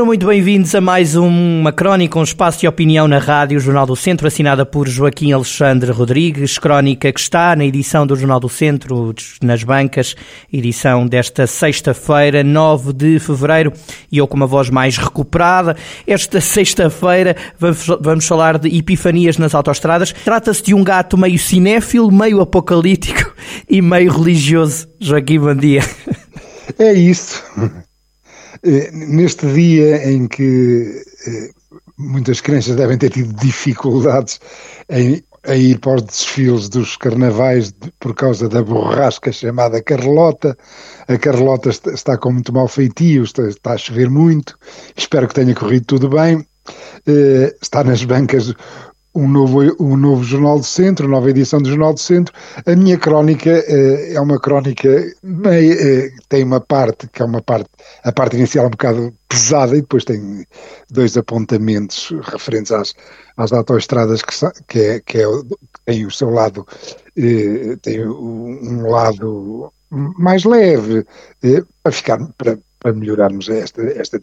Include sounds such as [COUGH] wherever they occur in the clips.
Sejam muito bem-vindos a mais uma crónica, um espaço de opinião na Rádio Jornal do Centro, assinada por Joaquim Alexandre Rodrigues, crónica que está na edição do Jornal do Centro, nas bancas, edição desta sexta-feira, 9 de fevereiro, e eu com uma voz mais recuperada. Esta sexta-feira vamos, falar de epifanias nas autoestradas. Trata-se de um gato meio cinéfilo, meio apocalíptico [LAUGHS] e meio religioso. Joaquim, bom dia. É isso. Eh, neste dia em que eh, muitas crianças devem ter tido dificuldades em, em ir para os desfiles dos carnavais por causa da borrasca chamada Carlota. A Carlota está com muito mau feitio, está, está a chover muito. Espero que tenha corrido tudo bem. Eh, está nas bancas um novo, um novo Jornal do Centro, nova edição do Jornal do Centro. A minha crónica uh, é uma crónica meio, uh, tem uma parte que é uma parte, a parte inicial é um bocado pesada e depois tem dois apontamentos referentes às, às autoestradas que, que, é, que, é, que tem o seu lado, uh, tem um lado mais leve, para ficar, para, para melhorarmos esta, esta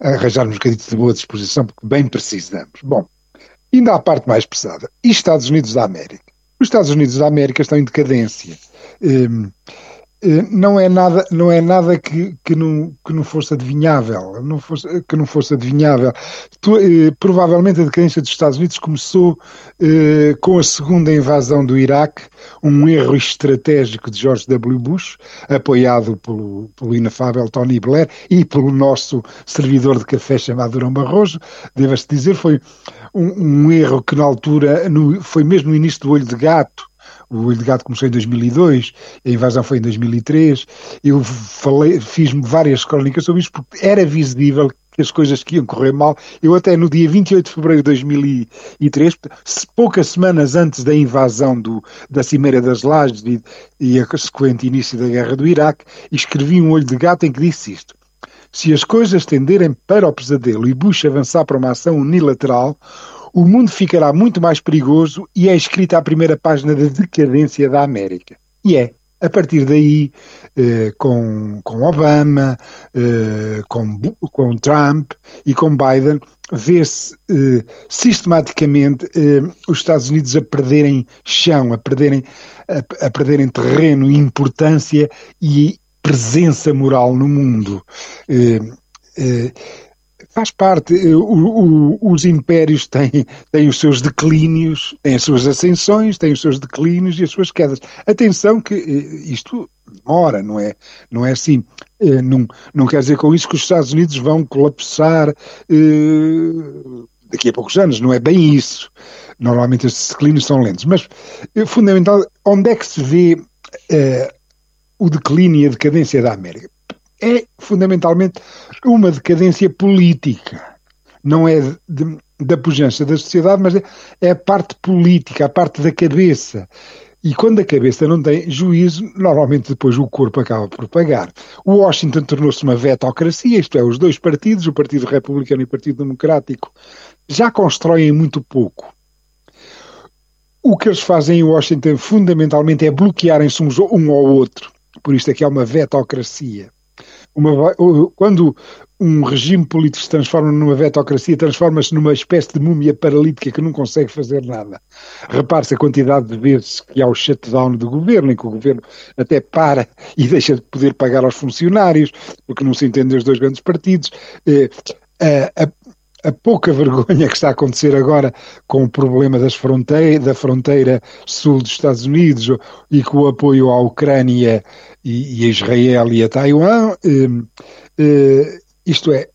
arranjarmos um bocadinho de boa disposição, porque bem precisamos. Bom, Ainda a parte mais pesada. E Estados Unidos da América? Os Estados Unidos da América estão em decadência. Um, eh, não é nada, não é nada que, que, não, que não fosse adivinhável, não fosse, que não fosse adivinhável. Tu, eh, provavelmente a decadência dos Estados Unidos começou eh, com a segunda invasão do Iraque, um erro estratégico de George W. Bush, apoiado pelo, pelo inafável Tony Blair e pelo nosso servidor de café chamado Durão Barroso. Deva-se dizer, foi um, um, erro que na altura, no, foi mesmo no início do olho de gato, o Gato começou em 2002, a invasão foi em 2003. Eu falei, fiz várias crónicas sobre isso porque era visível que as coisas que iam correr mal. Eu até no dia 28 de fevereiro de 2003, poucas semanas antes da invasão do, da Cimeira das Lajes e, e a consequente início da guerra do Iraque, escrevi um olho de gato em que disse isto. Se as coisas tenderem para o pesadelo e Bush avançar para uma ação unilateral, o mundo ficará muito mais perigoso e é escrita a primeira página da decadência da América. E é. A partir daí, eh, com, com Obama, eh, com, com Trump e com Biden, vê-se eh, sistematicamente eh, os Estados Unidos a perderem chão, a perderem, a, a perderem terreno, importância e presença moral no mundo. Faz parte. Eh, o, o, os impérios têm, têm os seus declínios, têm as suas ascensões, têm os seus declínios e as suas quedas. Atenção que eh, isto demora, não é, não é assim. Eh, não, não quer dizer com isso que os Estados Unidos vão colapsar daqui a poucos anos, não é bem isso. Normalmente estes declínios são lentos. Mas, fundamental, onde é que se vê o declínio e a decadência da América? É fundamentalmente uma decadência política. Não é de, da pujança da sociedade, mas é, é a parte política, a parte da cabeça. E quando a cabeça não tem juízo, normalmente depois o corpo acaba por pagar. O Washington tornou-se uma vetocracia, isto é, os dois partidos, o Partido Republicano e o Partido Democrático, já constroem muito pouco. O que eles fazem em Washington fundamentalmente é bloquearem-se um ao outro. Por isto é que é uma vetocracia. Uma, quando um regime político se transforma numa vetocracia, transforma-se numa espécie de múmia paralítica que não consegue fazer nada. Repare-se a quantidade de vezes que há o shutdown do governo, em que o governo até para e deixa de poder pagar aos funcionários, porque não se entendem os dois grandes partidos. Eh, a, a pouca vergonha que está a acontecer agora com o problema das da fronteira sul dos Estados Unidos e com o apoio à Ucrânia e, e a Israel e a Taiwan, eh, eh, isto é,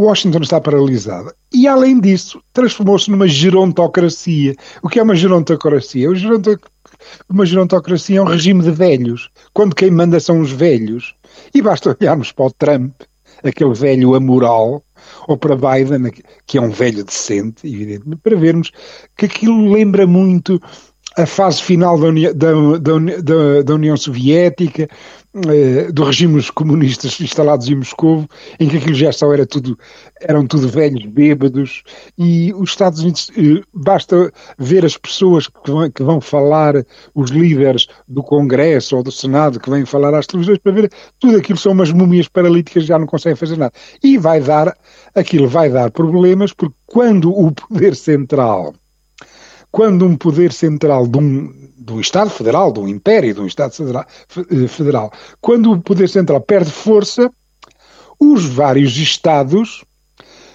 Washington está paralisada. E, além disso, transformou-se numa gerontocracia. O que é uma gerontocracia? Uma gerontocracia é um regime de velhos, quando quem manda são os velhos. E basta olharmos para o Trump, aquele velho amoral, ou para Biden, que é um velho decente, evidentemente, para vermos que aquilo lembra muito a fase final da, da, da, da União Soviética, eh, dos regimes comunistas instalados em Moscou, em que aquilo já só era tudo, eram tudo velhos bêbados, e os Estados Unidos, eh, basta ver as pessoas que vão, que vão falar, os líderes do Congresso ou do Senado que vêm falar às televisões para ver, tudo aquilo são umas múmias paralíticas já não conseguem fazer nada. E vai dar, aquilo vai dar problemas, porque quando o poder central quando um poder central de um, do Estado Federal, de um império, de um Estado federal, eh, federal, quando o poder central perde força, os vários Estados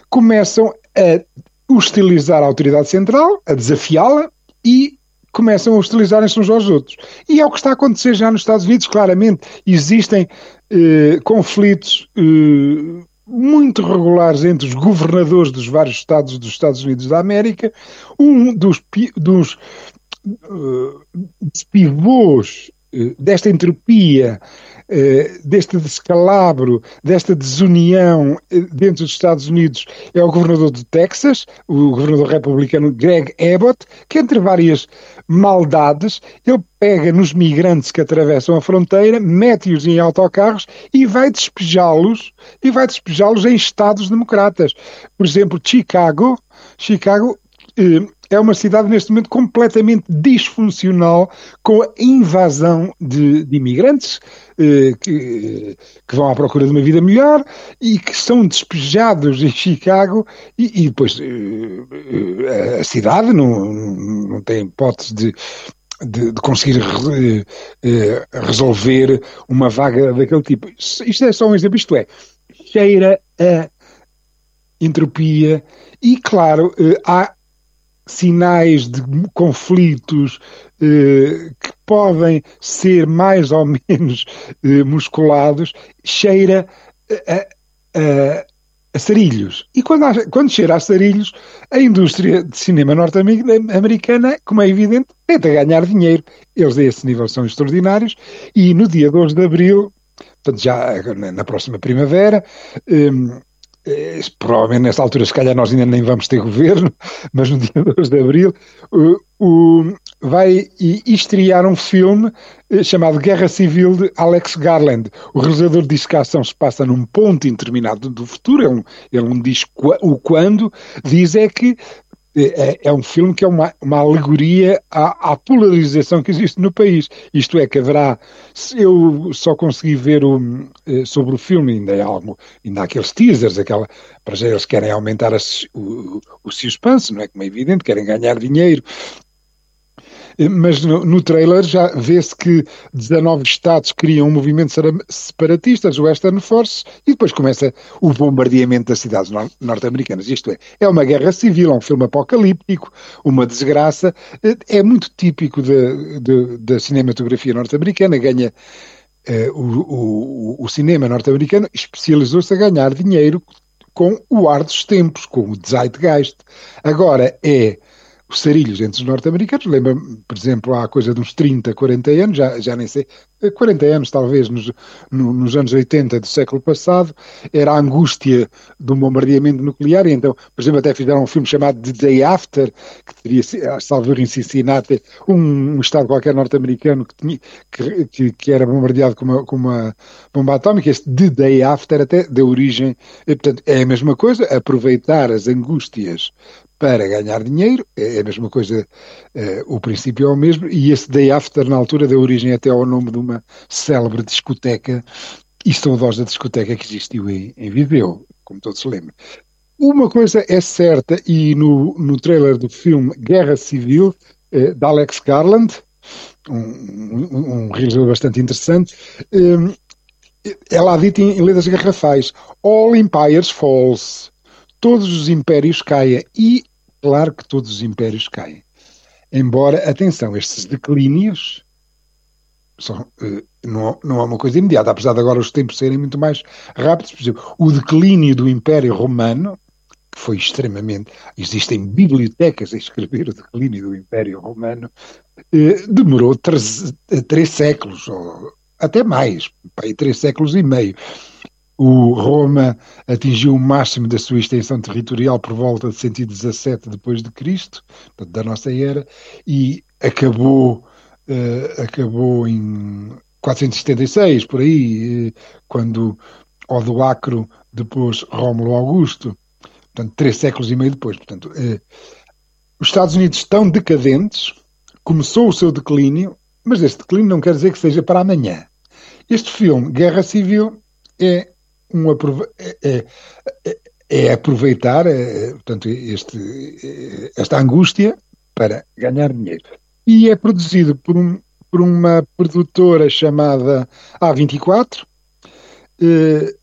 começam a hostilizar a autoridade central, a desafiá-la e começam a hostilizarem-se uns aos outros. E é o que está a acontecer já nos Estados Unidos, claramente. Existem eh, conflitos eh, muito regulares entre os governadores dos vários estados dos Estados Unidos da América. Um dos, dos uh, pivôs uh, desta entropia, deste descalabro, desta desunião dentro dos Estados Unidos é o governador de Texas, o governador republicano Greg Abbott, que entre várias maldades, ele pega nos migrantes que atravessam a fronteira, mete-os em autocarros e vai despejá-los e vai despejá-los em estados democratas. Por exemplo, Chicago, Chicago eh, é uma cidade neste momento completamente disfuncional com a invasão de, de imigrantes eh, que, que, vão à procura de uma vida melhor e que são despejados em Chicago e, e depois eh, a cidade não, não tem hipótese de, de, de, conseguir re, eh, resolver uma vaga daquele tipo. Isto é só um exemplo, isto é, cheira a entropia e, claro, eh, há sinais de conflitos eh, que podem ser mais ou menos eh, musculados, cheira a, a, a sarilhos. E quando, há, quando cheira a sarilhos, a indústria de cinema norte-americana, como é evidente, tenta ganhar dinheiro. Eles a esse nível são extraordinários e no dia 2 de abril, portanto já na próxima primavera, eh, eh, provavelmente nesta altura, se calhar nós ainda nem vamos ter governo, [LAUGHS] mas no dia 2 de abril, uh, vai estrear um filme uh, chamado Guerra Civil de Alex Garland. O realizador diz que a ação se passa num ponto indeterminado do futuro, ele, é não diz o quando, diz é que é, é, um filme que é uma, uma alegoria à, à, polarização que existe no país. Isto é, que haverá. Eu só consegui ver o, eh, sobre o filme, ainda há, algo, ainda há aqueles teasers, aquela, para já eles querem aumentar a, o, o suspense, não é? Como é evidente, querem ganhar dinheiro mas no, no trailer já vê-se que 19 Estados criam um movimento separatista, as Western Forces, e depois começa o bombardeamento das cidades norte-americanas. Isto é, é uma guerra civil, é um filme apocalíptico, uma desgraça, é muito típico da cinematografia norte-americana, ganha Uh, o, o, o, cinema norte-americano especializou-se a ganhar dinheiro com o ar dos tempos, com o zeitgeist. Agora é os sarilhos entre os norte-americanos. Lembra, por exemplo, há coisa de uns 30, 40 anos, já, já nem sei, 40 anos talvez, nos, no, nos anos 80 do século passado, era a angústia do bombardeamento nuclear, e então, por exemplo, até fizeram um filme chamado The Day After, que teria, salvo em Cincinnati, um, um estado qualquer norte-americano que, tinha, que, que, que, era bombardeado com uma, com uma bomba atómica, este The Day After até deu origem, e, portanto, é a mesma coisa, aproveitar as angústias para ganhar dinheiro, é a mesma coisa, uh, o princípio é o mesmo, e esse Day After, na altura, deu origem até ao nome de uma célebre discoteca e saudosa discoteca que existiu em, em Viseu, como todos se lembram. Uma coisa é certa, e no, no trailer do filme Guerra Civil, uh, de Alex Garland, um, um, um realizador bastante interessante, é lá dito em, em letras garrafais: All Empires Falls todos os impérios caem. E, claro que todos os impérios caem. Embora, atenção, estes declínios são, eh, não, não é uma coisa imediata, apesar de agora os tempos serem muito mais rápidos. Por exemplo, o declínio do Império Romano, que foi extremamente. Existem bibliotecas a escrever o declínio do Império Romano, eh, demorou três, três séculos, ou até mais, três séculos e meio. O Roma atingiu o máximo da sua extensão territorial por volta de 117 depois de Cristo, da nossa era, e acabou uh, acabou em 476 por aí, quando Odoacro depois Rómulo Augusto, portanto três séculos e meio depois, portanto uh, os Estados Unidos estão decadentes, começou o seu declínio, mas este declínio não quer dizer que seja para amanhã. Este filme, Guerra Civil, é um é, é, é, é aproveitar é, portanto, este, esta angústia para ganhar dinheiro. E é produzido por, um, por uma produtora chamada A24 eh,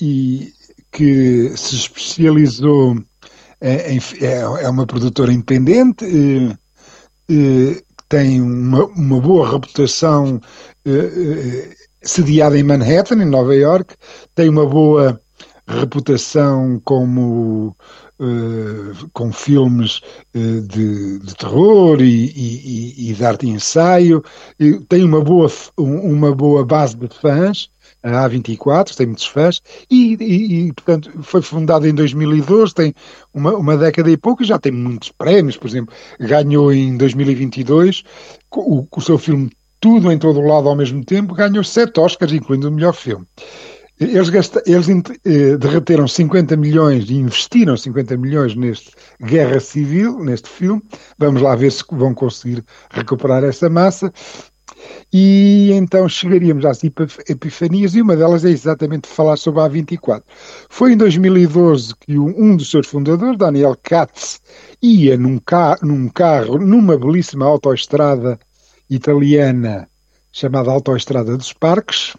e que se especializou em, é, é uma produtora independente eh, eh, tem uma, uma boa reputação sediada em Manhattan, em Nova York, tem uma boa reputação como uh, com filmes uh, de, de, terror e, e, e, de arte e ensaio, e tem uma boa, uma boa base de fãs, a A24, tem muitos fãs, e, e, portanto foi fundada em 2012, tem uma, uma década e pouco, e já tem muitos prémios, por exemplo, ganhou em 2022 o, o seu filme tudo em todo o lado ao mesmo tempo, ganhou sete Oscars, incluindo o melhor filme. Eles, gasta, eles eh, derreteram 50 milhões e investiram 50 milhões neste Guerra Civil, neste filme. Vamos lá ver se vão conseguir recuperar essa massa. E então chegaríamos às epifanias, e uma delas é exatamente falar sobre a A24. Foi em 2012 que um dos seus fundadores, Daniel Katz, ia num, ca num carro, numa belíssima autoestrada italiana chamada Autoestrada dos Parques,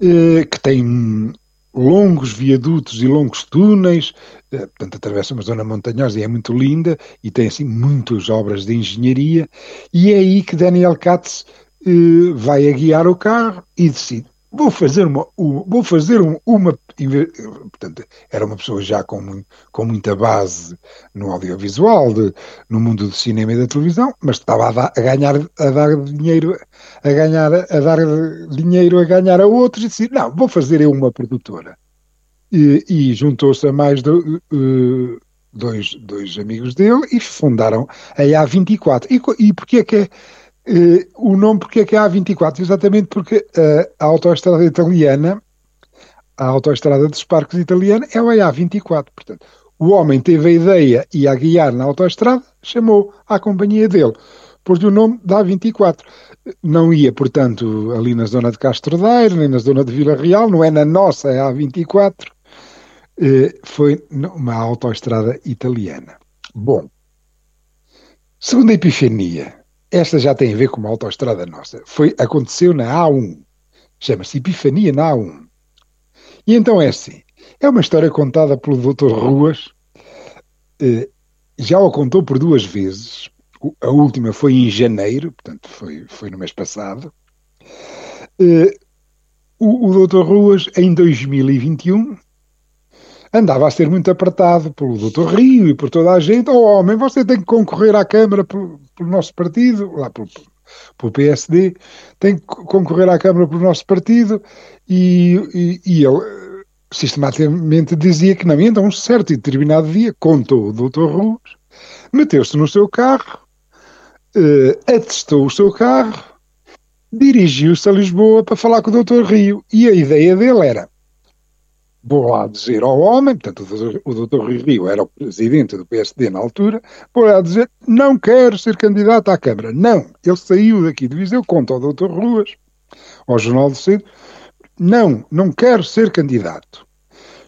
eh, que tem longos viadutos e longos túneis, eh, portanto atravessa uma zona montanhosa e é muito linda e tem assim muitas obras de engenharia e é aí que Daniel Katz eh, vai a guiar o carro e decide vou fazer uma, vou fazer uma, portanto, era uma pessoa já com, com muita base no audiovisual, de, no mundo do cinema e da televisão, mas estava a, dar, a ganhar, a dar dinheiro, a ganhar, a dar dinheiro a ganhar a outros e disse, não, vou fazer eu uma produtora. E, e juntou-se a mais uh, dois, dois amigos dele e fundaram a A24. E, e é que é Uh, o nome porque é que é A24? Exatamente porque uh, a autoestrada italiana, a autoestrada dos parques italiana, é o A24. Portanto, o homem teve a ideia e a guiar na autoestrada, chamou a companhia dele, pôs o nome da A24. Não ia, portanto, ali na zona de Castro Daire, nem na zona de Vila Real, não é na nossa, é a A24. Uh, foi uma autoestrada italiana. Bom, segunda epifania esta já tem a ver com uma autoestrada nossa. Foi, aconteceu na A1. Chama-se Epifania na A1. E então é assim. É uma história contada pelo Dr. Ruas. Eh, já o contou por duas vezes. A última foi em janeiro, portanto foi, foi no mês passado. Eh, o, o Dr. Ruas, em 2021, andava a ser muito apertado pelo doutor Rio e por toda a gente. Oh, homem, você tem que concorrer à Câmara pelo, pelo nosso partido, lá pelo, pelo PSD, tem que concorrer à Câmara pelo nosso partido e, e, e ele eh, sistematicamente dizia que não. E então, um certo e determinado dia, contou o doutor Ruas, meteu-se no seu carro, uh, atestou o seu carro, dirigiu-se a Lisboa para falar com o doutor Rio e a ideia dele era vou lá dizer ao homem, portanto o doutor Rui Rio era o presidente do PSD na altura, vou lá dizer, não quero ser candidato à Câmara. Não, ele saiu daqui de Viseu, conta ao doutor Ruas, ao Jornal do Centro, não, não quero ser candidato.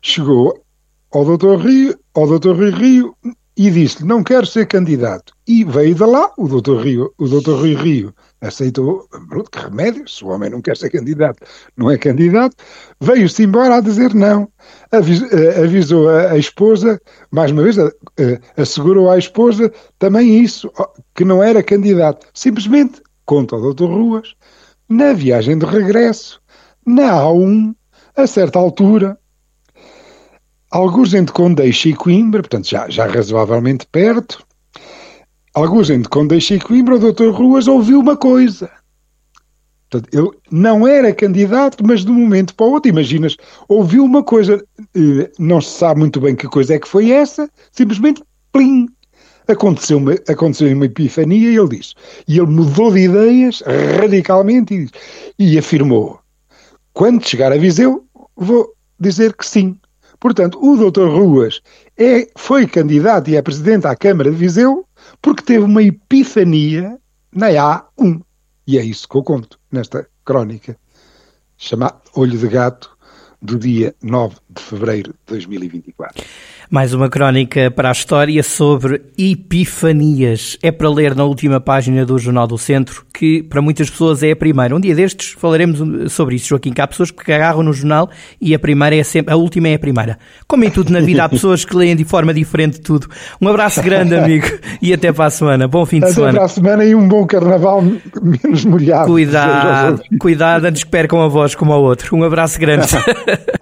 Chegou ao doutor Rio, ao doutor Rui Rio e disse-lhe, não quero ser candidato. E veio de lá, o doutor Rio, o doutor Rui Rio aceitou, que remédio, se o homem não quer ser candidato, não é candidato, veio-se embora a dizer não. Eh, avisou a, a esposa, mais uma vez, assegurou à esposa também isso, que não era candidato. Simplesmente, conta o Dr. Ruas, na viagem de regresso, na A1, a certa altura, alguns entre Condeixa e Coimbra, portanto já, já razoavelmente perto, Alguns gente, quando deixei Coimbra, o doutor Ruas ouviu uma coisa. Portanto, ele não era candidato, mas de um momento para o outro, imaginas, ouviu uma coisa, eh, não se sabe muito bem que coisa é que foi essa, simplesmente, plim, aconteceu uma, aconteceu uma epifania e ele diz, e ele mudou de ideias radicalmente e, e afirmou, quando chegar a Viseu, vou dizer que sim. Portanto, o doutor Ruas é, foi candidato e é presidente à Câmara de Viseu porque teve uma epifania na A1. E é isso que eu conto nesta crónica, chamada Olho de Gato, do dia 9 de fevereiro de 2024. Mais uma crónica para a história sobre epifanias. É para ler na última página do Jornal do Centro, que para muitas pessoas é a primeira. Um dia destes falaremos sobre isso, Joaquim, que há pessoas que agarram no jornal e a primeira é sempre, a última é a primeira. Como em tudo na vida, há pessoas que leem de forma diferente tudo. Um abraço grande, amigo, e até para a semana. Bom fim de até semana. Até para a semana e um bom carnaval menos molhado. Cuidado, [LAUGHS] cuidado antes que percam a voz como ao outro. Um abraço grande. [LAUGHS]